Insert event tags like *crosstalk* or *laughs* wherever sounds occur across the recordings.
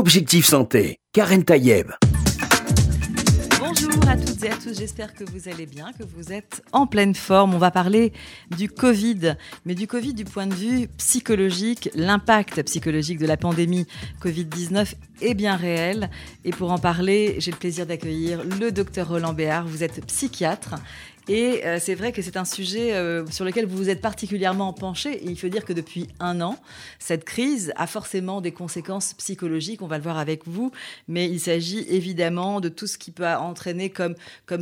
Objectif Santé, Karen Tayeb. Bonjour à toutes et à tous, j'espère que vous allez bien, que vous êtes en pleine forme. On va parler du Covid, mais du Covid du point de vue psychologique. L'impact psychologique de la pandémie Covid-19 est bien réel. Et pour en parler, j'ai le plaisir d'accueillir le docteur Roland Béard. Vous êtes psychiatre et euh, c'est vrai que c'est un sujet euh, sur lequel vous vous êtes particulièrement penché. Il faut dire que depuis un an, cette crise a forcément des conséquences psychologiques. On va le voir avec vous. Mais il s'agit évidemment de tout ce qui peut entraîner comme,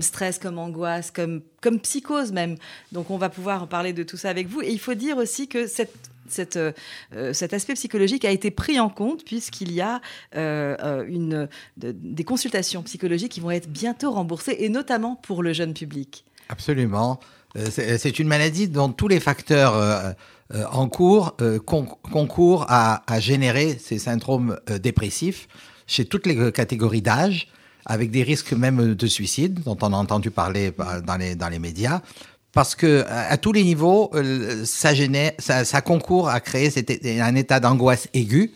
stress, comme angoisse, comme, psychose même. Donc on va pouvoir parler de tout ça avec vous. Et il faut dire aussi que euh, cet aspect psychologique a été pris en compte puisqu'il y a des consultations psychologiques qui vont être bientôt remboursées et notamment pour le jeune public. Absolument. Euh, c'est une maladie dont tous les facteurs euh, euh, en cours concourent à, générer ces syndromes dépressifs chez toutes les catégories d'âge, avec des risques même de suicide, dont on a entendu parler dans les, médias. Parce que à, tous les niveaux, ça, ça concourt à créer un état d'angoisse aiguë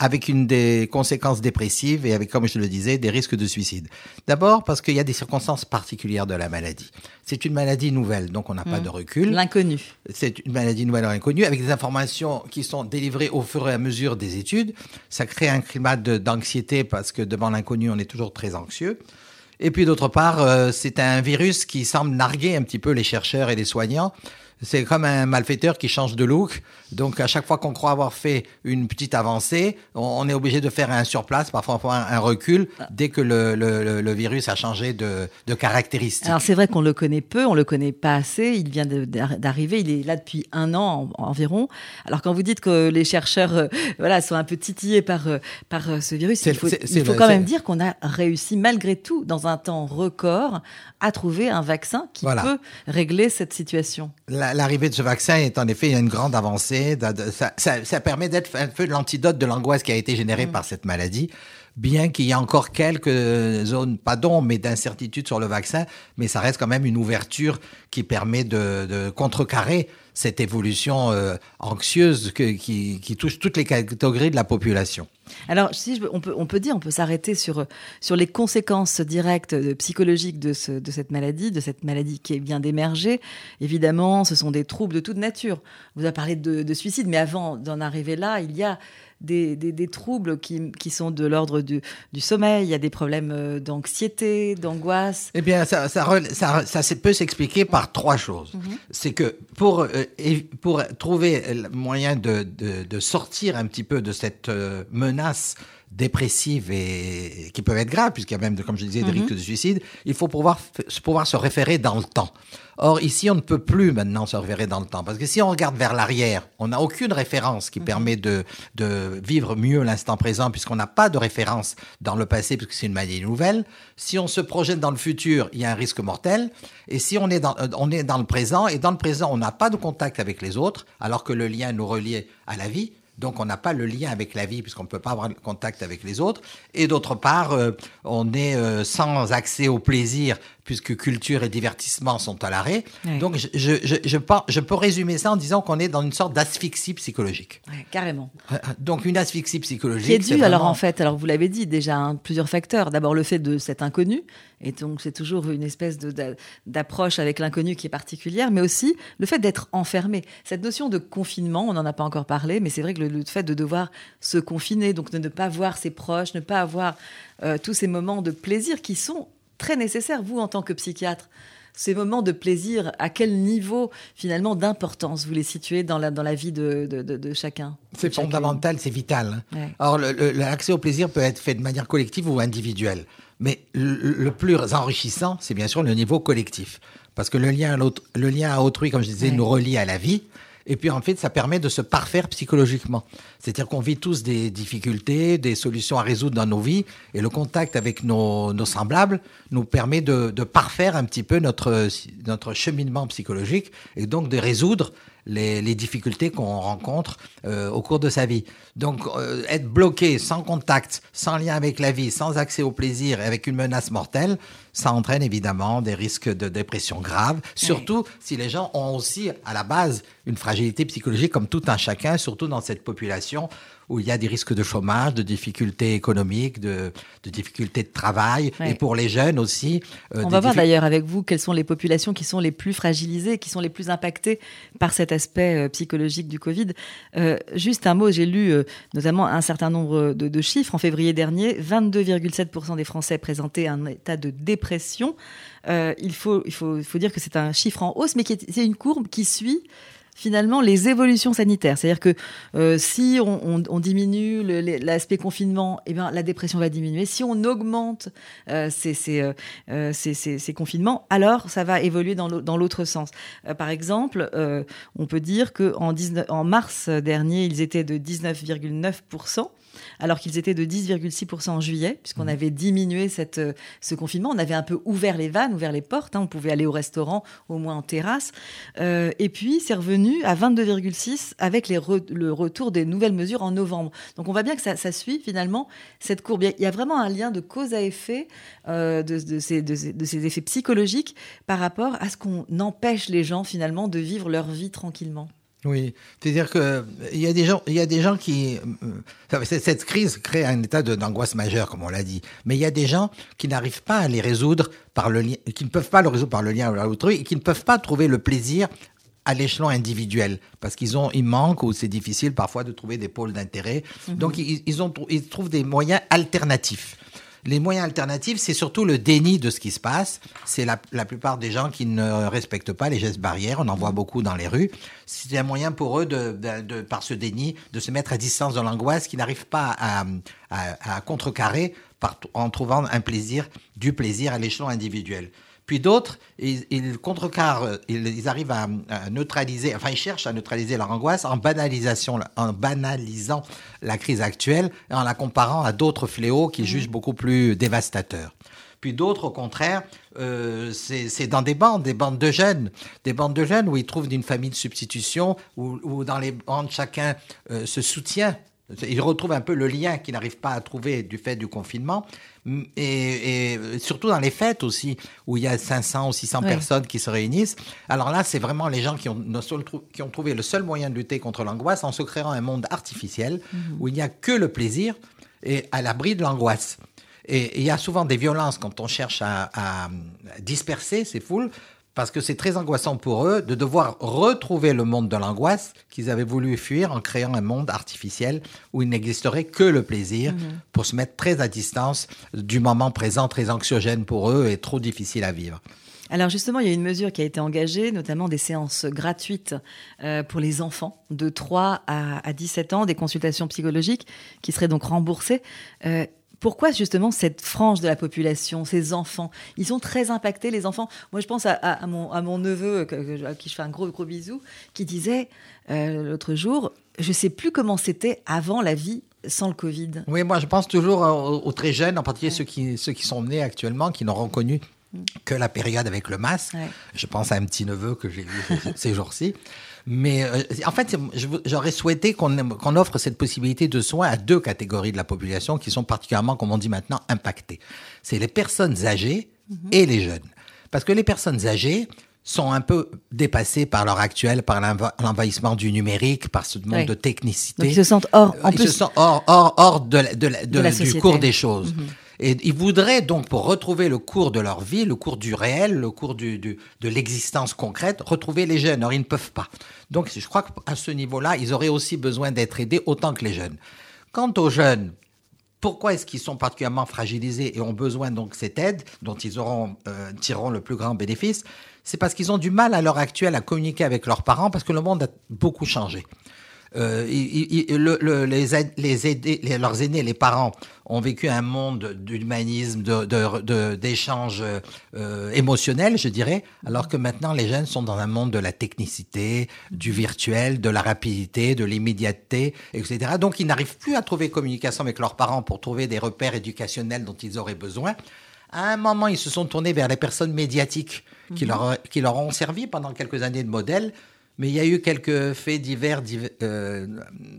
avec une des conséquences dépressives et avec, comme je le disais, des risques de suicide. D'abord parce qu'il y a des circonstances particulières de la maladie. C'est une maladie nouvelle, donc on n'a pas mmh. de recul. L'inconnu. C'est une maladie nouvelle ou inconnue, avec des informations qui sont délivrées au fur et à mesure des études. Ça crée un climat d'anxiété parce que devant l'inconnu, on est toujours très anxieux. Et puis d'autre part, euh, c'est un virus qui semble narguer un petit peu les chercheurs et les soignants c'est comme un malfaiteur qui change de look. Donc, à chaque fois qu'on croit avoir fait une petite avancée, on, est obligé de faire un surplace, parfois un, recul, dès que le, virus a changé de, de caractéristiques. Alors, c'est vrai qu'on le connaît peu, on le connaît pas assez. Il vient d'arriver, il est là depuis un an environ. Alors, quand vous dites que les chercheurs euh, voilà, sont un peu titillés par, euh, par euh, ce virus, il faut, il faut quand même dire qu'on a réussi, malgré tout, dans un temps record, à trouver un vaccin qui peut régler cette situation l'arrivée de ce vaccin est en effet une grande avancée. Ça, permet d'être un peu l'antidote de l'angoisse qui a été générée mm. par cette maladie. Bien qu'il y ait encore quelques zones, pas d'ombre, mais d'incertitude sur le vaccin, mais ça reste quand même une ouverture qui permet de, contrecarrer cette évolution euh, anxieuse qui, qui touche toutes les catégories de la population. Alors, si on, peut, on peut dire, on peut s'arrêter sur, sur les conséquences directes euh, psychologiques de, ce, de cette maladie, de cette maladie qui vient d'émerger. Évidemment, ce sont des troubles de toute nature. vous avez parlé de, de suicide, mais avant d'en arriver là, il y a des, des, troubles qui, qui, sont de l'ordre du, du, sommeil, il y a des problèmes euh, d'anxiété, d'angoisse. Eh bien, ça, ça, ça, ça peut s'expliquer par trois choses. Mhm. C'est que pour, euh, pour trouver le moyen de, de, de, sortir un petit peu de cette menace dépressives et qui peuvent être graves, puisqu'il y a même, comme je disais, des mhm. risques de suicide, il faut pouvoir, pouvoir se référer dans le temps. Or, ici, on ne peut plus maintenant se référer dans le temps, parce que si on regarde vers l'arrière, on n'a aucune référence qui mhm. permet de, de vivre mieux l'instant présent, puisqu'on n'a pas de référence dans le passé, puisque c'est une maladie nouvelle. Si on se projette dans le futur, il y a un risque mortel. Et si on est dans, on est dans le présent, et dans le présent, on n'a pas de contact avec les autres, alors que le lien nous relie à la vie, donc on n'a pas le lien avec la vie puisqu'on ne peut pas avoir contact avec les autres. Et d'autre part, euh, on est euh, sans accès au plaisir puisque culture et divertissement sont à l'arrêt. Donc, je, je, je, peux résumer ça en disant qu'on est dans une sorte d'asphyxie psychologique. carrément. Euh, euh, donc, une asphyxie psychologique. Qui est due, alors en fait, alors vous l'avez dit déjà, hein, plusieurs facteurs. D'abord, le fait de cet inconnu. Et donc, c'est toujours une espèce d'approche avec l'inconnu qui est particulière, mais aussi le fait d'être enfermé. Cette notion de confinement, on n'en a pas encore parlé, mais c'est vrai que le, fait de devoir se confiner, donc de ne pas voir ses proches, ne pas avoir euh, tous ces moments de plaisir qui sont très nécessaire, vous, en tant que psychiatre ces moments de plaisir, à quel niveau finalement d'importance vous les situez dans la, dans la vie de, de, chacun C'est fondamental, c'est vital. Or, l'accès au plaisir peut être fait de manière collective ou individuelle. Mais le, plus enrichissant, c'est bien sûr le niveau collectif. Parce que le lien à, le lien à autrui, comme je disais, nous relie à la vie. Et puis en fait, ça permet de se parfaire psychologiquement. C'est-à-dire qu'on vit tous des difficultés, des solutions à résoudre dans nos vies, et le contact avec nos, semblables nous permet de, parfaire un petit peu notre, notre cheminement psychologique, et donc de résoudre les, difficultés qu'on rencontre euh, au cours de sa vie. Donc euh, être bloqué, sans contact, sans lien avec la vie, sans accès au plaisir, et avec une menace mortelle, ça entraîne évidemment des risques de dépression grave, surtout si les gens ont aussi à la base une fragilité psychologique comme tout un chacun, surtout dans cette population où il y a des risques de chômage, de difficultés économiques, de, de difficultés de travail, et pour les jeunes aussi. Euh, On va voir d'ailleurs avec vous quelles sont les populations qui sont les plus fragilisées, qui sont les plus impactées par cet aspect euh, psychologique du Covid. Euh, juste un mot, j'ai lu notamment un certain nombre de, de chiffres. En février dernier, 22,7% des Français présentaient un état de dépression. Il, faut, il, faut, il faut dire que c'est un chiffre en hausse, mais c'est une courbe qui suit finalement les évolutions sanitaires. C'est-à-dire que euh, si on, diminue l'aspect confinement, eh bien, la dépression va diminuer. Si on augmente euh, euh, ces, confinements, alors ça va évoluer dans l'autre sens. par exemple, on peut dire qu'en en mars dernier, ils étaient de 19,9% alors qu'ils étaient de 10,6% en juillet, puisqu'on mmh. avait diminué cette, euh, ce confinement. On avait un peu ouvert les vannes, ouvert les portes. Hein. on pouvait aller au restaurant, au moins en terrasse. Euh, et puis, c'est revenu à 22,6 avec les le retour des nouvelles mesures en novembre. Donc, on voit bien que ça, suit finalement cette courbe. Il y a vraiment un lien de cause à effet euh, de, ces, de, ces, effets psychologiques par rapport à ce qu'on empêche les gens finalement de vivre leur vie tranquillement. Oui, c'est-à-dire que il y a des gens, il y a des gens qui euh, cette crise crée un état d'angoisse majeure, comme on l'a dit. Mais il y a des gens qui n'arrivent pas à les résoudre par le lien, qui ne peuvent pas le résoudre par le lien à l'autrui et qui ne peuvent pas trouver le plaisir à l'échelon individuel parce qu'ils ont ils manquent ou c'est difficile parfois de trouver des pôles d'intérêt. Mhm. Donc ils, ils, ont ils trouvent des moyens alternatifs. Les moyens alternatifs, c'est surtout le déni de ce qui se passe. C'est la, plupart des gens qui ne respectent pas les gestes barrières. On en voit beaucoup dans les rues. C'est un moyen pour eux, de, par ce déni, de se mettre à distance de l'angoisse qui n'arrive pas à, contrecarrer en trouvant un plaisir, du plaisir à l'échelon individuel. Puis d'autres, ils, contrecarrent, ils, arrivent à, neutraliser, enfin ils cherchent à neutraliser leur angoisse en, banalisation, en banalisant la crise actuelle et en la comparant à d'autres fléaux qu'ils mmh. jugent beaucoup plus dévastateurs. Puis d'autres, au contraire, euh, c'est dans des bandes, des bandes de jeunes, des bandes de jeunes où ils trouvent une famille de substitution, où, dans les bandes chacun euh, se soutient ils retrouvent un peu le lien qu'ils n'arrivent pas à trouver du fait du confinement. Et, surtout dans les fêtes aussi, où il y a 500 ou 600 personnes qui se réunissent. Alors là, c'est vraiment les gens qui ont, qui ont trouvé le seul moyen de lutter contre l'angoisse en se créant un monde artificiel mhm. où il n'y a que le plaisir et à l'abri de l'angoisse. Et il y a souvent des violences quand on cherche à, à disperser ces foules parce que c'est très angoissant pour eux de devoir retrouver le monde de l'angoisse qu'ils avaient voulu fuir en créant un monde artificiel où il n'existerait que le plaisir mhm. pour se mettre très à distance du moment présent, très anxiogène pour eux et trop difficile à vivre. Alors justement, il y a une mesure qui a été engagée, notamment des séances gratuites euh, pour les enfants de 3 à, 17 ans, des consultations psychologiques qui seraient donc remboursées. Pourquoi justement cette frange de la population, ces enfants Ils sont très impactés, les enfants? Moi, je pense à, mon, neveu, à qui je fais un gros, gros bisou, qui disait euh, l'autre jour, je ne sais plus comment c'était avant la vie sans le Covid. Oui, moi, je pense toujours aux, très jeunes, en particulier ceux, qui, ceux qui sont nés actuellement, qui n'auront connu mm. que la période avec le masque. Je pense à un petit neveu que j'ai vu ces jours-ci. Mais euh, en fait, j'aurais souhaité qu'on offre cette possibilité de soins à deux catégories de la population qui sont particulièrement, comme on dit maintenant, impactées. C'est les personnes âgées mhm. et les jeunes. Parce que les personnes âgées sont un peu dépassées par leur actuel, par l'envahissement du numérique, par ce monde de technicité. ils se sentent hors, en ils se sentent hors, hors, hors de, de, du cours des choses. Mhm. Et ils voudraient donc, pour retrouver le cours de leur vie, le cours du réel, le cours de l'existence concrète, retrouver les jeunes. Or, ils ne peuvent pas. Donc, je crois qu'à ce niveau-là, ils auraient aussi besoin d'être aidés autant que les jeunes. Quant aux jeunes, pourquoi est-ce qu'ils sont particulièrement fragilisés et ont besoin donc cette aide dont ils euh, tireront le plus grand bénéfice? C'est parce qu'ils ont du mal à l'heure actuelle à communiquer avec leurs parents parce que le monde a beaucoup changé. Euh, le, les, leurs aînés, les parents, ont vécu un monde d'humanisme, d'échanges de, euh, émotionnels, je dirais, alors que maintenant les jeunes sont dans un monde de la technicité, du virtuel, de la rapidité, de l'immédiateté, etc. Donc ils n'arrivent plus à trouver communication avec leurs parents pour trouver des repères éducationnels dont ils auraient besoin. À un moment, ils se sont tournés vers les personnes médiatiques qui, mhm. leur, qui leur ont servi pendant quelques années de modèle mais il y a eu quelques faits divers euh,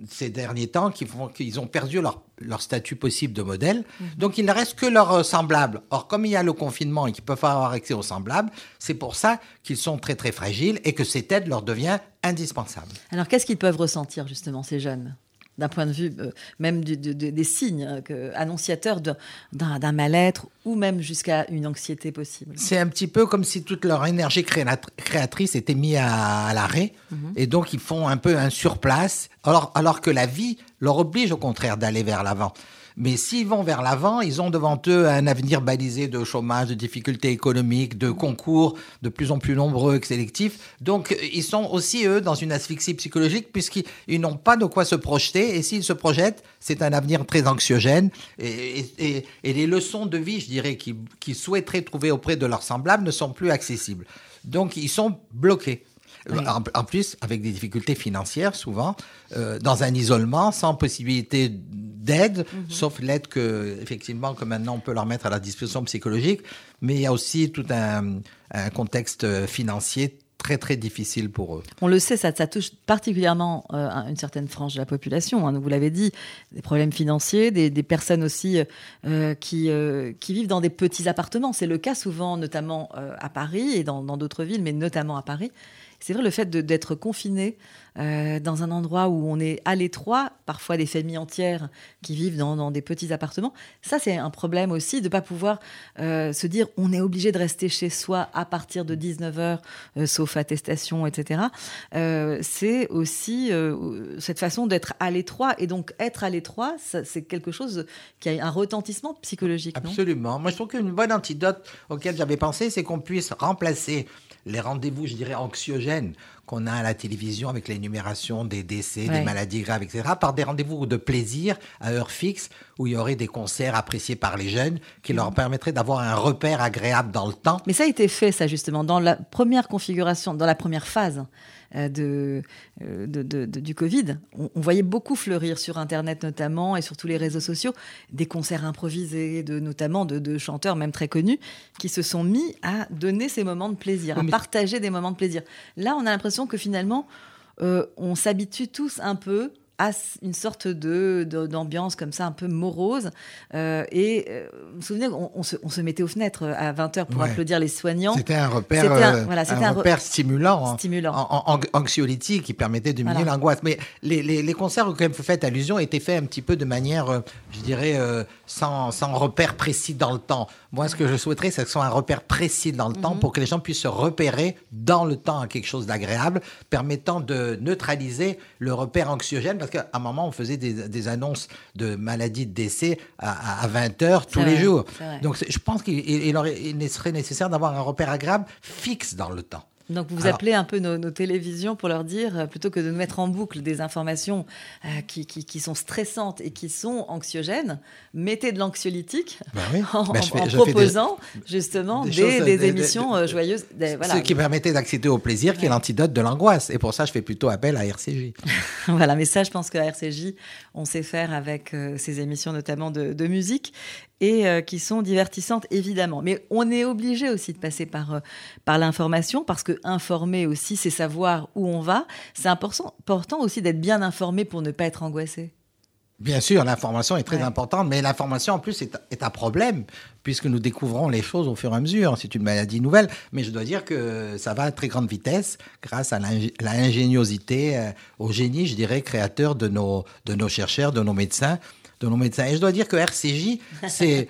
ces derniers temps qui font qu'ils ont perdu leur, leur, statut possible de modèle. Mhm. Donc il ne reste que leurs semblables. Or, comme il y a le confinement et qu'ils peuvent pas avoir accès aux semblables, c'est pour ça qu'ils sont très très fragiles et que cette aide leur devient indispensable. Alors qu'est-ce qu'ils peuvent ressentir justement ces jeunes? D'un point de vue euh, même des signes euh, annonciateurs d'un mal-être ou même jusqu'à une anxiété possible. C'est un petit peu comme si toute leur énergie créatrice était mise à, l'arrêt mhm. et donc ils font un peu un surplace alors, alors que la vie leur oblige au contraire d'aller vers l'avant. Mais s'ils vont vers l'avant, ils ont devant eux un avenir balisé de chômage, de difficultés économiques, de concours de plus en plus nombreux et sélectifs. Donc, ils sont aussi, eux, dans une asphyxie psychologique puisqu'ils n'ont pas de quoi se projeter. Et s'ils se projettent, c'est un avenir très anxiogène. Et, les leçons de vie, je dirais, qu'ils souhaiteraient trouver auprès de leurs semblables ne sont plus accessibles. Donc, ils sont bloqués. En, plus, avec des difficultés financières, souvent, euh, dans un isolement, sans possibilité d'aide, mhm. sauf l'aide que, effectivement, que maintenant on peut leur mettre à la disposition psychologique. Mais il y a aussi tout un, contexte financier très très difficile pour eux. On le sait, ça, ça touche particulièrement euh, une certaine frange de la population. Hein, vous l'avez dit, des problèmes financiers, des, personnes aussi euh, qui, qui vivent dans des petits appartements. C'est le cas souvent, notamment à Paris et dans d'autres villes, mais notamment à Paris. C'est vrai, le fait d'être confiné euh, dans un endroit où on est à l'étroit, parfois des familles entières qui vivent dans, des petits appartements, ça c'est un problème aussi de ne pas pouvoir euh, se dire on est obligé de rester chez soi à partir de 19h, euh, sauf attestation, etc. c'est aussi cette façon d'être à l'étroit. Et donc être à l'étroit, c'est quelque chose qui a un retentissement psychologique. Absolument. Moi je trouve qu'une bonne antidote auquel j'avais pensé, c'est qu'on puisse remplacer les rendez-vous, je dirais, anxiogènes qu'on a à la télévision avec l'énumération des décès, des maladies graves, etc., par des rendez-vous de plaisir à heure fixe où il y aurait des concerts appréciés par les jeunes qui leur mhm. permettraient d'avoir un repère agréable dans le temps. Mais ça a été fait, ça, justement, dans la première configuration, dans la première phase. Euh, euh, de, de, du Covid. On, voyait beaucoup fleurir sur Internet notamment et sur tous les réseaux sociaux des concerts improvisés, de, notamment de, chanteurs même très connus, qui se sont mis à donner ces moments de plaisir, à partager des moments de plaisir. Là, on a l'impression que finalement, euh, on s'habitue tous un peu une sorte de, d'ambiance comme ça, un peu morose. Euh, et euh, vous vous souvenez, on, se, on, se, mettait aux fenêtres à 20h pour applaudir les soignants. C'était un repère, un, voilà, un, repère stimulant, stimulant. En, anxiolytique qui permettait de diminuer l'angoisse. Mais les, les, les, concerts auxquels vous faites allusion étaient faits un petit peu de manière, je dirais, sans, sans, repère précis dans le temps. Moi, ce que je souhaiterais, c'est que ce soit un repère précis dans le temps mhm. pour que les gens puissent se repérer dans le temps à quelque chose d'agréable, permettant de neutraliser le repère anxiogène. Parce qu'à un moment, on faisait des, annonces de maladies de décès à, 20 heures tous les jours. Donc, je pense qu'il il serait nécessaire d'avoir un repère agréable fixe dans le temps. Donc vous appelez un peu nos, télévisions pour leur dire, euh, plutôt que de mettre en boucle des informations euh, qui, qui, sont stressantes et qui sont anxiogènes, mettez de l'anxiolytique bah *laughs* en, bah, proposant justement des, émissions euh, joyeuses. Ce qui permettait d'accéder au plaisir, qui est l'antidote de l'angoisse. Et pour ça, je fais plutôt appel à RCJ. *laughs* voilà, mais ça, je pense qu'à RCJ, on sait faire avec ces émissions notamment de, de musique et euh, qui sont divertissantes évidemment. Mais on est obligé aussi de passer par, euh, par l'information parce que informer aussi, c'est savoir où on va. C'est important, important aussi d'être bien informé pour ne pas être angoissé. Bien sûr, l'information est très importante, mais l'information en plus est, est, un problème puisque nous découvrons les choses au fur et à mesure. C'est une maladie nouvelle, mais je dois dire que ça va à très grande vitesse grâce à l'ingéniosité, euh, au génie, je dirais, créateur de nos, de nos chercheurs, de nos médecins de nos médecins. Et je dois dire que RCJ, c'est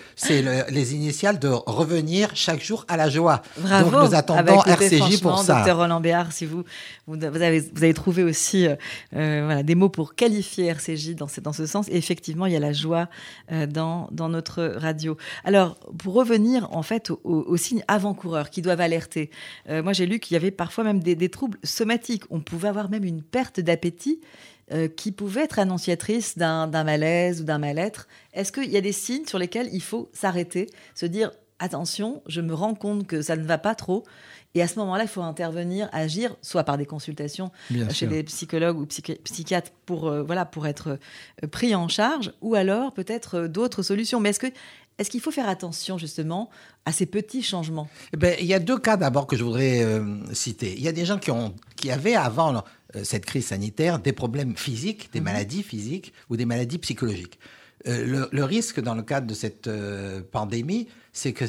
les initiales de revenir chaque jour à la joie. Bravo. Donc nous attendons RCJ pour ça. Docteur Roland Béard, si vous, vous, avez, vous avez trouvé aussi euh, euh, voilà, des mots pour qualifier RCJ dans ce, dans ce sens. Et effectivement, il y a la joie euh, dans, dans notre radio. Alors, pour revenir en fait aux, signes avant-coureurs qui doivent alerter, moi j'ai lu qu'il y avait parfois même des, des troubles somatiques. On pouvait avoir même une perte d'appétit euh, qui pouvait être annonciatrice d'un malaise ou d'un mal-être. Est-ce qu'il y a des signes sur lesquels il faut s'arrêter, se dire attention, je me rends compte que ça ne va pas trop. Et à ce moment-là, il faut intervenir, agir, soit par des consultations chez des psychologues ou psychiatres pour, euh, voilà, pour être euh, pris en charge, ou alors peut-être d'autres solutions. Mais est-ce que est-ce qu'il faut faire attention justement à ces petits changements? Eh ben, Il y a deux cas d'abord que je voudrais citer. Il y a des gens qui, ont, qui avaient avant cette crise sanitaire des problèmes physiques, des mhm. maladies physiques ou des maladies psychologiques. Euh, le, risque dans le cadre de cette euh, pandémie, c'est que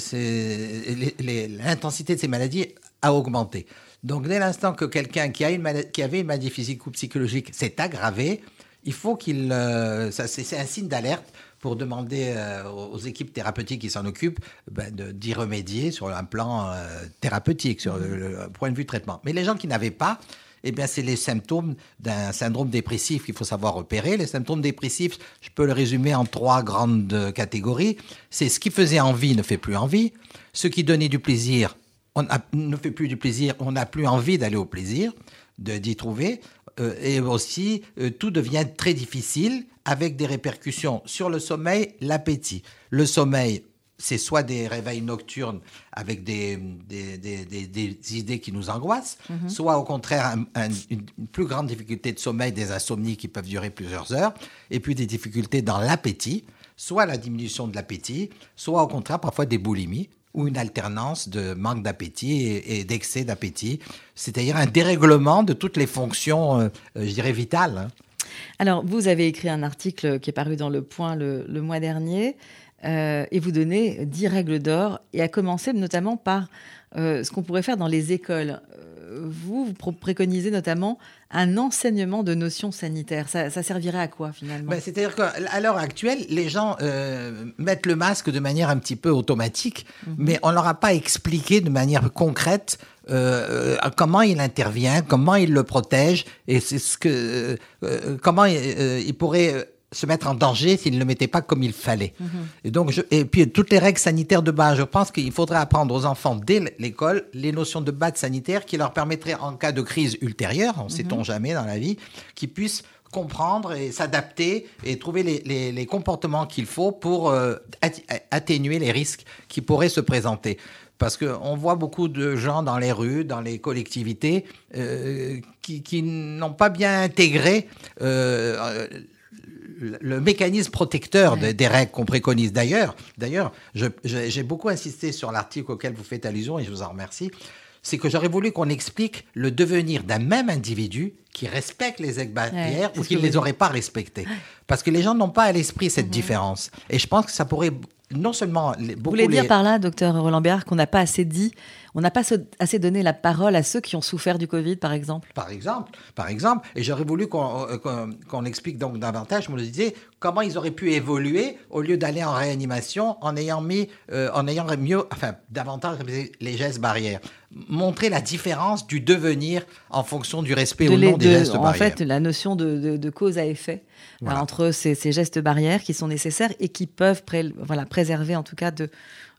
l'intensité de ces maladies a augmenté. Donc, dès l'instant que quelqu'un qui, qui avait une maladie physique ou psychologique s'est aggravé, il faut qu'il. Euh, c'est un signe d'alerte pour demander aux équipes thérapeutiques qui s'en occupent ben, d'y remédier sur un plan thérapeutique, sur le, point de vue traitement. Mais les gens qui n'avaient pas, eh bien, c'est les symptômes d'un syndrome dépressif qu'il faut savoir repérer. Les symptômes dépressifs, je peux le résumer en trois grandes catégories. C'est ce qui faisait envie ne fait plus envie. Ce qui donnait du plaisir on ne fait plus du plaisir, on n'a plus envie d'aller au plaisir, d'y trouver. Euh, et aussi, euh, tout devient très difficile avec des répercussions sur le sommeil, l'appétit. Le sommeil, c'est soit des réveils nocturnes avec des, des, idées qui nous angoissent, mhm. soit au contraire une, plus grande difficulté de sommeil, des insomnies qui peuvent durer plusieurs heures, et puis des difficultés dans l'appétit, soit la diminution de l'appétit, soit au contraire parfois des boulimies ou une alternance de manque d'appétit et, d'excès d'appétit, c'est-à-dire un dérèglement de toutes les fonctions, euh, je dirais, vitales. Hein. Alors, vous avez écrit un article qui est paru dans Le Point le, le mois dernier euh, et vous donner 10 règles d'or, et à commencer notamment par euh, ce qu'on pourrait faire dans les écoles. Euh, vous, vous préconisez notamment un enseignement de notions sanitaires. Ça, servirait à quoi finalement? Ben, C'est-à-dire qu'à l'heure actuelle, les gens mettent le masque de manière un petit peu automatique, mhm. mais on ne leur a pas expliqué de manière concrète comment il intervient, comment il le protège, et c'est ce que, comment il pourrait se mettre en danger s'ils ne le mettaient pas comme il fallait. Mhm. Et donc, je, et puis toutes les règles sanitaires de base, je pense qu'il faudrait apprendre aux enfants dès l'école les notions de base sanitaire qui leur permettraient, en cas de crise ultérieure, on ne sait-on mhm. jamais dans la vie, qu'ils puissent comprendre et s'adapter et trouver les, les, comportements qu'il faut pour euh, atténuer les risques qui pourraient se présenter parce qu'on voit beaucoup de gens dans les rues, dans les collectivités, euh, qui, qui n'ont pas bien intégré euh, le mécanisme protecteur des règles qu'on préconise. D'ailleurs, d'ailleurs, j'ai beaucoup insisté sur l'article auquel vous faites allusion et je vous en remercie. C'est que j'aurais voulu qu'on explique le devenir d'un même individu qui respecte les règles barrières ou qui ne les aurait pas respectées. Parce que les gens n'ont pas à l'esprit cette différence. Et je pense que ça pourrait non seulement beaucoup Vous voulez dire par là, docteur Roland Béard, qu'on n'a pas assez dit, on n'a pas assez donné la parole à ceux qui ont souffert du Covid, par exemple Par exemple, par exemple. Et j'aurais voulu qu'on euh, explique donc davantage, je me disais, comment ils auraient pu évoluer au lieu d'aller en réanimation en ayant mis, euh, en ayant mieux, enfin, davantage les gestes barrières. Montrer la différence du devenir en fonction du respect ou non des gestes barrières. En fait, la notion de, cause à effet entre ces, gestes barrières qui sont nécessaires et qui peuvent voilà, préserver en tout cas de,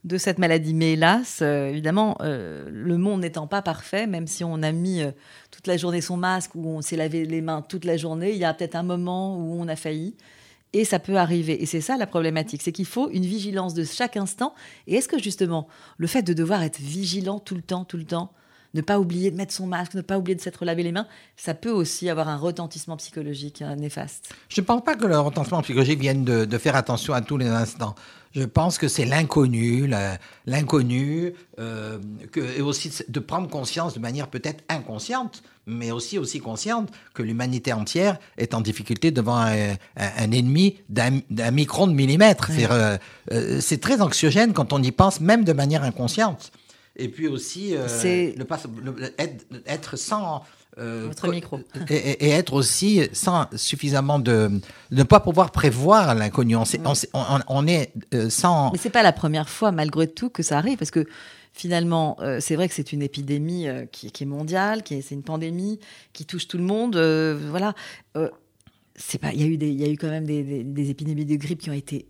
de cette maladie. Mais hélas, euh, évidemment, euh, le monde n'étant pas parfait, même si on a mis euh, toute la journée son masque ou on s'est lavé les mains toute la journée, il y a peut-être un moment où on a failli. Et ça peut arriver. Et c'est ça la problématique, c'est qu'il faut une vigilance de chaque instant. Et est-ce que justement, le fait de devoir être vigilant tout le temps, tout le temps, ne pas oublier de mettre son masque, ne pas oublier de s'être lavé les mains, ça peut aussi avoir un retentissement psychologique euh, néfaste. Je ne pense pas que le retentissement psychologique vienne de, faire attention à tous les instants. Je pense que c'est l'inconnu, l'inconnu, euh, et aussi de prendre conscience de manière peut-être inconsciente, mais aussi aussi consciente que l'humanité entière est en difficulté devant un, ennemi d'un micron de millimètre. Euh, c'est très anxiogène quand on y pense, même de manière inconsciente. Et puis aussi, euh, être, sans. Euh, Votre micro. Et, être aussi sans suffisamment de. ne pas pouvoir prévoir l'inconnu. On, on, est euh, sans. Mais c'est pas la première fois, malgré tout, que ça arrive, parce que finalement, c'est vrai que c'est une épidémie qui, est mondiale, qui c'est une pandémie qui touche tout le monde. voilà. c'est pas, il y a eu des, il y a eu quand même des, des, épidémies de grippe qui ont été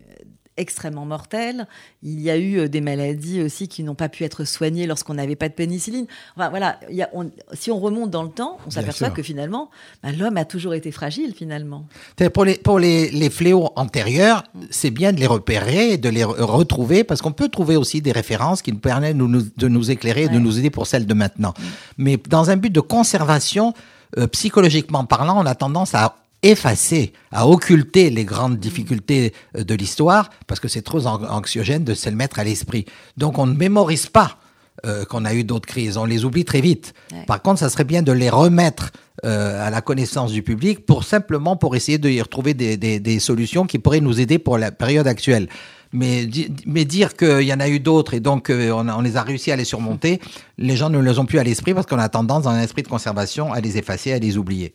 extrêmement mortelle. Il y a eu euh, des maladies aussi qui n'ont pas pu être soignées lorsqu'on n'avait pas de pénicilline. Enfin voilà, il y a, si on remonte dans le temps, on s'aperçoit que finalement, bah, l'homme a toujours été fragile finalement. Pour les, pour les, les fléaux antérieurs, c'est bien de les repérer, de les retrouver, parce qu'on peut trouver aussi des références qui nous permettent de nous, de nous éclairer, de nous aider pour celles de maintenant. Mm. Mais dans un but de conservation, euh, psychologiquement parlant, on a tendance à effacer, à occulter les grandes difficultés euh, de l'histoire, parce que c'est trop anxiogène de se le mettre à l'esprit. Donc on ne mémorise pas euh, qu'on a eu d'autres crises, on les oublie très vite. Par contre, ça serait bien de les remettre à la connaissance du public pour simplement pour essayer de y retrouver des, des, des, solutions qui pourraient nous aider pour la période actuelle. Mais, mais dire qu'il y en a eu d'autres et donc on, on, les a réussi à les surmonter, les gens ne les ont plus à l'esprit parce qu'on a tendance, dans un esprit de conservation, à les effacer, à les oublier.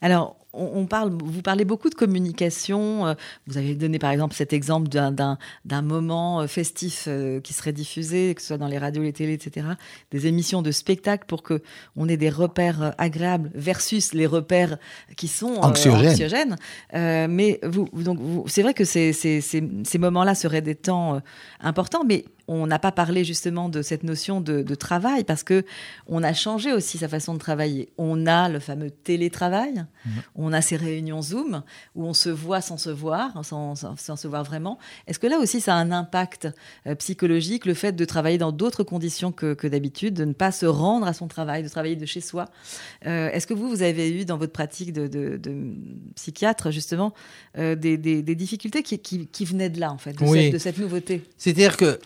Alors, on, parle, vous parlez beaucoup de communication. Euh, vous avez donné par exemple cet exemple d'un moment euh, festif euh, qui serait diffusé, que ce soit dans les radios, les télés, etc. Des émissions de spectacle pour que on ait des repères agréables versus les repères qui sont anxiogènes. mais vous, donc, c'est vrai que ces, ces moments-là seraient des temps importants, mais on n'a pas parlé justement de cette notion de, travail parce que on a changé aussi sa façon de travailler. On a le fameux télétravail, mmh. on a ces réunions Zoom où on se voit sans se voir, sans, se voir vraiment. Est-ce que là aussi ça a un impact euh, psychologique, le fait de travailler dans d'autres conditions que, d'habitude, de ne pas se rendre à son travail, de travailler de chez soi? Euh, Est-ce que vous, vous avez eu dans votre pratique de, psychiatre justement euh, des, difficultés qui, venaient de là en fait, de, cette, nouveauté? C'est-à-dire que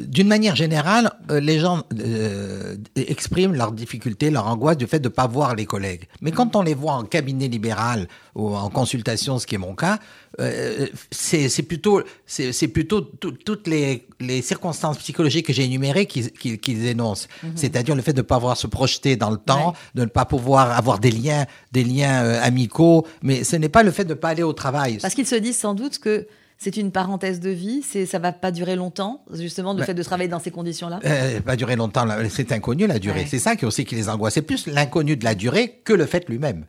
d'une manière générale, euh, les gens euh, expriment leurs difficultés, leur angoisse du fait de ne pas voir les collègues. Mais quand on les voit en cabinet libéral ou en consultation, ce qui est mon cas, euh, c'est plutôt, c'est plutôt toutes les, circonstances psychologiques que j'ai énumérées qu'ils énoncent. Mhm. C'est-à-dire le fait de ne pas pouvoir se projeter dans le temps, de ne pas pouvoir avoir des liens, des liens amicaux. Mais ce n'est pas le fait de ne pas aller au travail. Parce qu'ils se disent sans doute que c'est une parenthèse de vie, c'est ça va pas durer longtemps, justement, le bah, fait de travailler dans ces conditions-là? Euh, pas durer longtemps, c'est inconnu la durée. C'est ça qui aussi qui les angoisse. C'est plus l'inconnu de la durée que le fait lui-même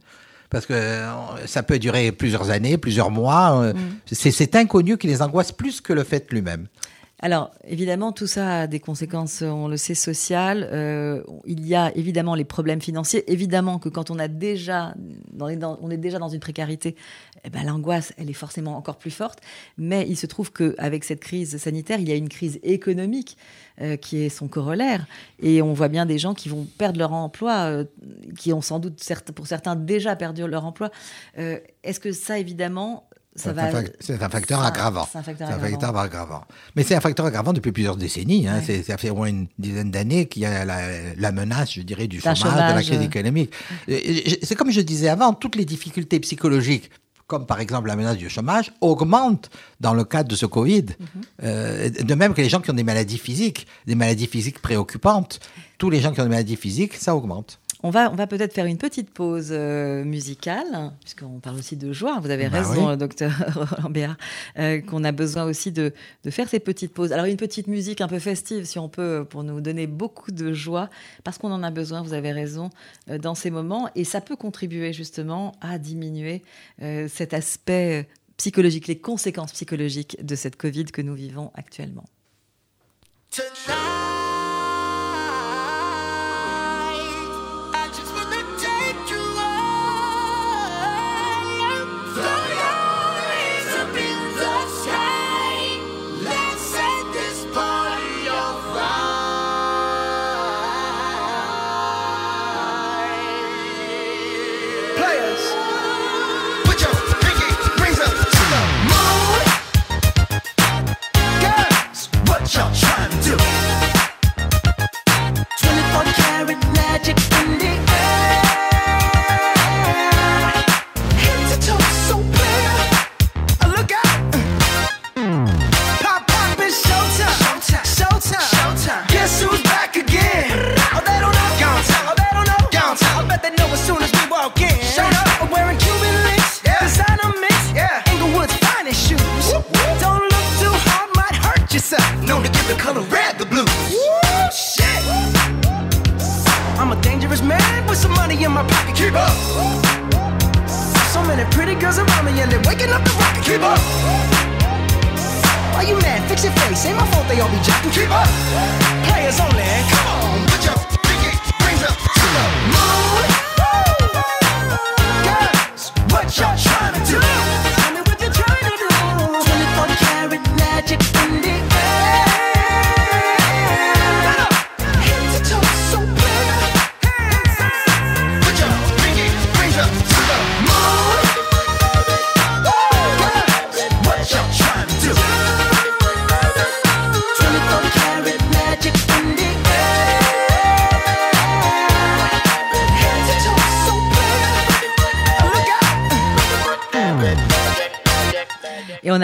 parce que euh, ça peut durer plusieurs années, plusieurs mois. Euh, mm. C'est cet inconnu qui les angoisse plus que le fait lui-même. Alors, évidemment, tout ça a des conséquences, on le sait, sociales. Euh, il y a évidemment les problèmes financiers. Évidemment que quand on, a déjà, on est déjà dans une précarité, eh ben, l'angoisse, elle est forcément encore plus forte. Mais il se trouve qu'avec cette crise sanitaire, il y a une crise économique euh, qui est son corollaire. Et on voit bien des gens qui vont perdre leur emploi, euh, qui ont sans doute, pour certains, déjà perdu leur emploi. Est-ce que ça, évidemment, c'est un, facteur aggravant. C'est un facteur, aggravant. Mais c'est un facteur aggravant depuis plusieurs décennies. Hein. Ça fait au moins une dizaine d'années qu'il y a la, menace, je dirais, du chômage, de la crise économique. C'est comme je disais avant, toutes les difficultés psychologiques comme par exemple la menace du chômage, augmentent dans le cadre de ce Covid. Mhm. Euh, de même que les gens qui ont des maladies physiques, des maladies physiques préoccupantes, tous les gens qui ont des maladies physiques, ça augmente. On va, on va peut-être faire une petite pause euh, musicale, puisqu'on parle aussi de joie. Vous avez bah raison, docteur *laughs* Roland Béard, euh, qu'on a besoin aussi de, de, faire ces petites pauses. Alors, une petite musique un peu festive, si on peut, pour nous donner beaucoup de joie, parce qu'on en a besoin, vous avez raison, euh, dans ces moments. Et ça peut contribuer justement à diminuer cet aspect psychologique, les conséquences psychologiques de cette Covid que nous vivons actuellement.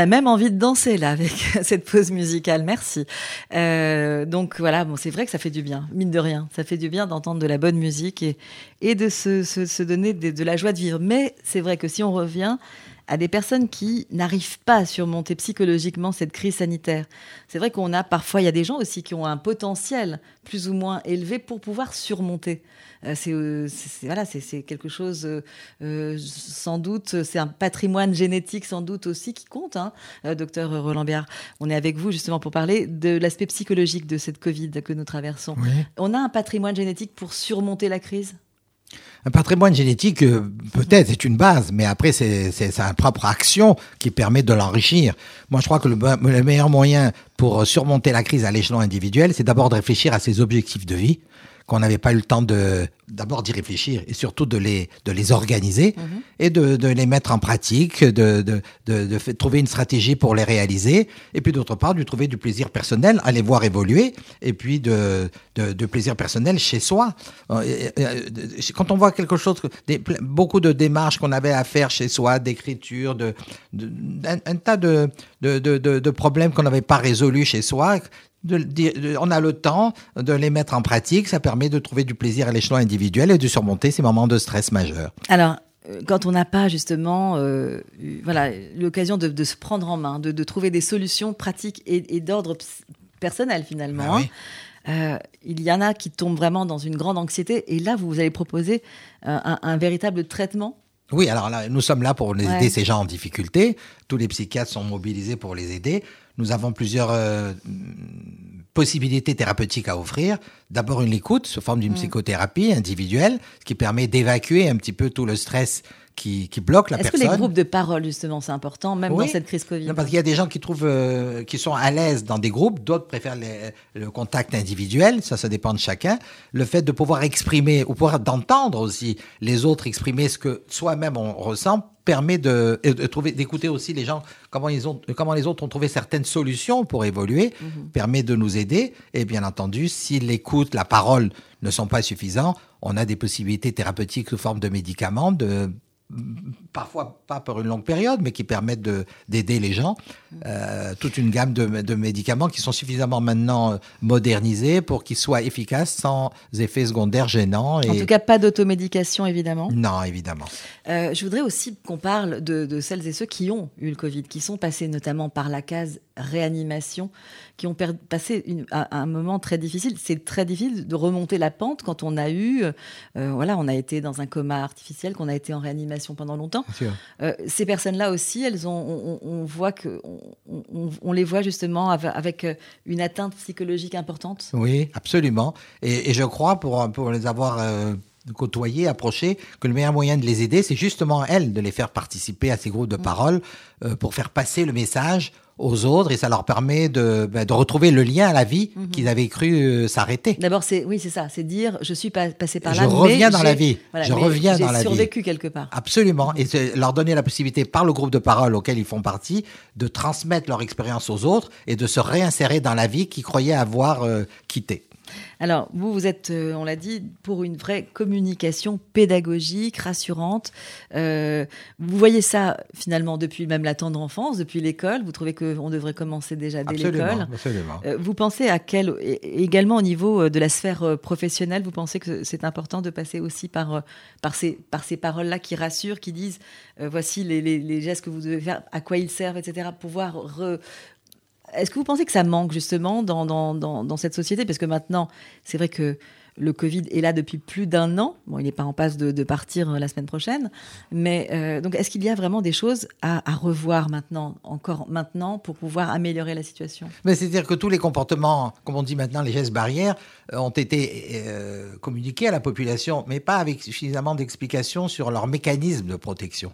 Même envie de danser là avec *laughs* cette pause musicale. Merci. Euh, donc voilà, bon, c'est vrai que ça fait du bien, mine de rien. Ça fait du bien d'entendre de la bonne musique et, de se, donner de la joie de vivre. Mais c'est vrai que si on revient à des personnes qui n'arrivent pas à surmonter psychologiquement cette crise sanitaire, c'est vrai qu'on a parfois, il y a des gens aussi qui ont un potentiel plus ou moins élevé pour pouvoir surmonter. Euh, c'est euh, c'est- voilà, c'est quelque chose, euh, sans doute, c'est un patrimoine génétique sans doute aussi qui compte, hein, docteur Roland Biard. On est avec vous justement pour parler de l'aspect psychologique de cette Covid que nous traversons. Oui. On a un patrimoine génétique pour surmonter la crise? Un patrimoine génétique, euh, peut-être, c'est une base, mais après, c'est sa propre action qui permet de l'enrichir. Moi, je crois que le meilleur moyen pour surmonter la crise à l'échelon individuel, c'est d'abord de réfléchir à ses objectifs de vie, qu'on n'avait pas eu le temps de d'abord d'y réfléchir et surtout de les de les organiser et de, de les mettre en pratique, de de, de, trouver une stratégie pour les réaliser, et puis d'autre part, de trouver du plaisir personnel à les voir évoluer, et puis de plaisir personnel chez soi. Euh, euh, Quand on voit quelque chose, des, beaucoup de démarches qu'on avait à faire chez soi, d'écriture, de, de- un, un tas de, de, de, de- de problèmes qu'on n'avait pas résolus chez soi, de- de- de- on a le temps de les mettre en pratique. Ça permet de trouver du plaisir à l'échelon individuel et de surmonter ces moments de stress majeurs. Alors, euh, quand on n'a pas justement euh, eu- voilà, l'occasion de, de se prendre en main, de, de trouver des solutions pratiques et, et d'ordre personnel finalement, Ah oui. hein, euh, il y en a qui tombent vraiment dans une grande anxiété. Et là, vous allez proposer euh, un, un véritable traitement? Oui, alors là, nous sommes là pour Ouais. aider ces gens en difficulté. Tous les psychiatres sont mobilisés pour les aider. Nous avons plusieurs euh, possibilités thérapeutiques à offrir. D'abord une écoute sous forme d'une psychothérapie individuelle, ce qui permet d'évacuer un petit peu tout le stress qui, qui bloque la Est-ce que personne. les groupes de parole, justement, c'est important, même Oui. dans cette crise Covid Non, parce qu'il y a des gens qui trouvent, euh, qui sont à l'aise dans des groupes, d'autres préfèrent les- le contact individuel. Ça, ça dépend de chacun. Le fait de pouvoir exprimer ou pouvoir d'entendre aussi les autres exprimer ce que soi-même on ressent permet de, trouver, d'écouter aussi les gens comment ils ont, comment les autres ont trouvé certaines solutions pour évoluer, permet de nous aider. Et bien entendu, si l'écoute, la parole ne sont pas suffisants, on a des possibilités thérapeutiques sous forme de médicaments, de parfois pas pour une longue période, mais qui permettent de- d'aider les gens. Euh, toute une gamme de, de médicaments qui sont suffisamment maintenant euh, modernisés pour qu'ils soient efficaces sans effets secondaires gênants. Et... En tout cas, pas d'automédication, évidemment. non, évidemment. Euh, je voudrais aussi qu'on parle de, de celles et ceux qui ont eu le Covid, qui sont passés notamment par la case réanimation, qui ont passé une- un, un moment très difficile. C'est très difficile de remonter la pente quand on a eu, euh, voilà, on a été dans un coma artificiel, qu'on a été en réanimation pendant longtemps. Euh, ces personnes-là aussi, elles ont, on, voit que, on, les voit justement avec, euh, une atteinte psychologique importante. Oui, absolument. Et, et je crois, pour, pour les avoir euh, côtoyés, approchés, que le meilleur moyen de les aider, c'est justement elles, de les faire participer à ces groupes de parole euh, pour faire passer le message aux autres et ça leur permet de, de retrouver le lien à la vie qu'ils avaient cru euh, s'arrêter. D'abord, c'est oui, c'est ça, c'est dire je suis pas passé par Je là. mais reviens dans la j'ai- vie. Je reviens dans la J'ai vie. survécu quelque part. Absolument. Et c'est leur donner la possibilité, par le groupe de parole auquel ils font partie, de transmettre leur expérience aux autres et de se réinsérer dans la vie qu'ils croyaient avoir euh, quittée. Alors, vous, vous êtes, euh, on l'a dit, pour une vraie communication pédagogique, rassurante. Euh, vous voyez ça, finalement, depuis même la tendre enfance, depuis l'école? Vous trouvez qu'on devrait commencer déjà dès l'école? Euh, Vous pensez à quel, également au niveau euh, de la sphère professionnelle, vous pensez que c'est important de passer aussi par, par ces, par ces paroles-là qui rassurent, qui disent euh, voici les, les- les gestes que vous devez faire, à quoi ils servent, etc. Pouvoir re- Est-ce que vous pensez que ça manque justement dans, dans, dans, dans cette société? Parce que maintenant, c'est vrai que le Covid est là depuis plus d'un an. Bon, il n'est pas en passe de, de partir euh, la semaine prochaine. Mais euh, donc, est-ce qu'il y a vraiment des choses à, à revoir maintenant, encore maintenant, pour pouvoir améliorer la situation? Mais c'est-à-dire que tous les comportements, comme on dit maintenant, les gestes barrières, euh, ont été euh, communiqués à la population, mais pas avec suffisamment d'explications sur leur mécanisme de protection.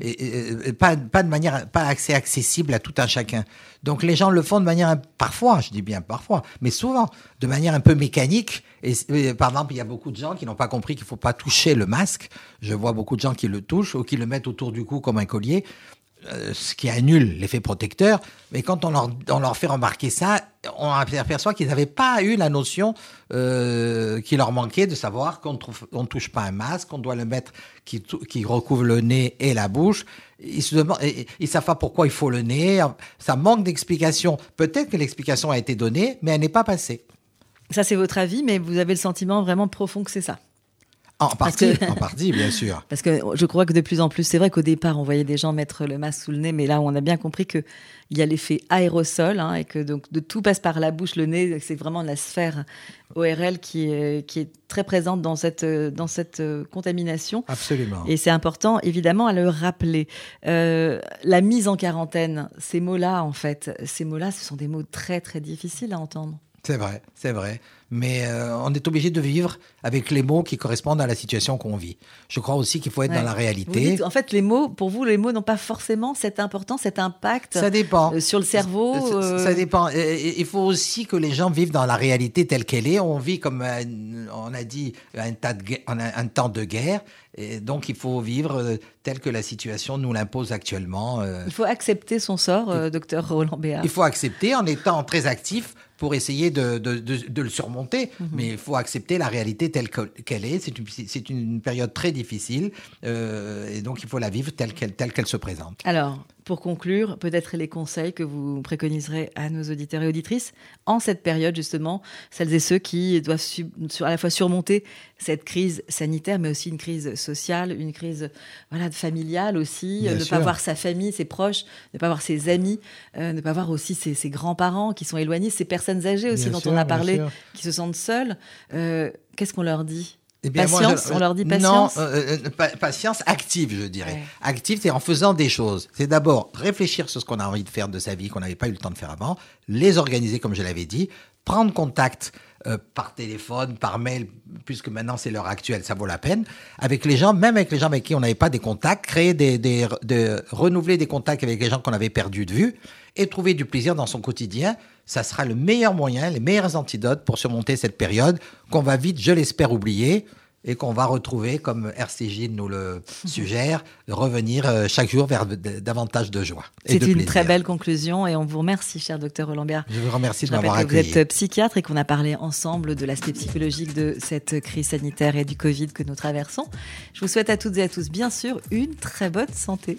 et- et pas, pas de manière, pas accès accessible à tout un chacun. Donc les gens le font de manière, parfois, je dis bien parfois, mais souvent, de manière un peu mécanique. Et, et, par exemple, il y a beaucoup de gens qui n'ont pas compris qu'il faut pas toucher le masque. Je vois beaucoup de gens qui le touchent ou qui le mettent autour du cou comme un collier euh, ce qui annule l'effet protecteur. Mais quand on leur, fait remarquer ça, on aperçoit qu'ils n'avaient pas eu la notion euh, qui leur manquait de savoir qu'on ne touche pas un masque, qu'on doit le mettre qui, qui recouvre le nez et la bouche. Ils se demandent, ils savent pas pourquoi il faut le nez. Ça manque d'explication. Peut-être que l'explication a été donnée, mais elle n'est pas passée. Ça, c'est votre avis, mais vous avez le sentiment vraiment profond que c'est ça. En partie, que- en partie, bien sûr. *laughs* Parce que je crois que de plus en plus, c'est vrai qu'au départ, on voyait des gens mettre le masque sous le nez, mais là, on a bien compris qu'il y a l'effet aérosol hein, et que donc de tout passe par la bouche, le nez, c'est vraiment la sphère ORL qui est, qui est très présente dans cette, dans cette euh, contamination. Absolument. Et c'est important, évidemment, à le rappeler. Euh, la mise en quarantaine, ces mots-là, en fait, ces mots-là, ce sont des mots très, très difficiles à entendre. C'est vrai, c'est vrai. Mais euh, on est obligé de vivre avec les mots qui correspondent à la situation qu'on vit. Je crois aussi qu'il faut être Ouais. dans la réalité. dites, en fait, les mots, pour vous, les mots n'ont pas forcément cette importance, cet impact Ça dépend. euh, sur le cerveau. Ça- euh, Ça dépend. Il faut aussi que les gens vivent dans la réalité telle qu'elle est. On vit comme on a dit un, tas de un, temps de guerre, et donc il faut vivre euh, tel que la situation nous l'impose actuellement. Il faut accepter son sort, docteur Roland Béard. Il faut accepter en étant très actif pour essayer de, de- de- de le surmonter. Mhm. Mais il faut accepter la réalité telle que- qu'elle est. C'est une, une période très difficile euh, et donc il faut la vivre telle qu'elle telle qu'elle se présente. Alors, pour conclure, peut-être les conseils que vous préconiserez à nos auditeurs et auditrices en cette période, justement, celles et ceux qui doivent sur- à la fois surmonter cette crise sanitaire, mais aussi une crise sociale, une crise voilà, familiale aussi, Bien ne sûr. pas voir sa famille, ses proches, ne pas voir ses amis, euh, ne pas voir aussi ses, ses grands-parents qui sont éloignés, ces personnes âgées aussi Bien dont sûr, on a parlé, qui se sentent seules. Euh, Qu'est-ce qu'on leur dit? Eh bien, moi, Patience, je- on leur dit patience Non, euh, euh, pa- patience active, je dirais. Ouais. Active, c'est en faisant des choses. C'est d'abord réfléchir sur ce qu'on a envie de faire de sa vie, qu'on n'avait pas eu le temps de faire avant, les organiser, comme je l'avais dit, prendre contact euh, par téléphone, par mail, puisque maintenant c'est l'heure actuelle, ça vaut la peine, avec les gens, même avec les gens avec qui on n'avait pas des contacts, créer des, des, de, renouveler des contacts avec les gens qu'on avait perdus de vue et trouver du plaisir dans son quotidien. Ça sera le meilleur moyen, les meilleurs antidotes pour surmonter cette période qu'on va vite, je l'espère, oublier et qu'on va retrouver, comme RCJ nous le suggère, de revenir euh, chaque jour vers de- de- davantage de joie. C'est de une plaisir. très belle conclusion et on vous remercie, cher docteur Roland Béard. Je vous remercie de Je rappelle m'avoir que vous accueilli. êtes psychiatre et qu'on a parlé ensemble de l'aspect psychologique de cette crise sanitaire et du Covid que nous traversons. Je vous souhaite à toutes et à tous, bien sûr, une très bonne santé.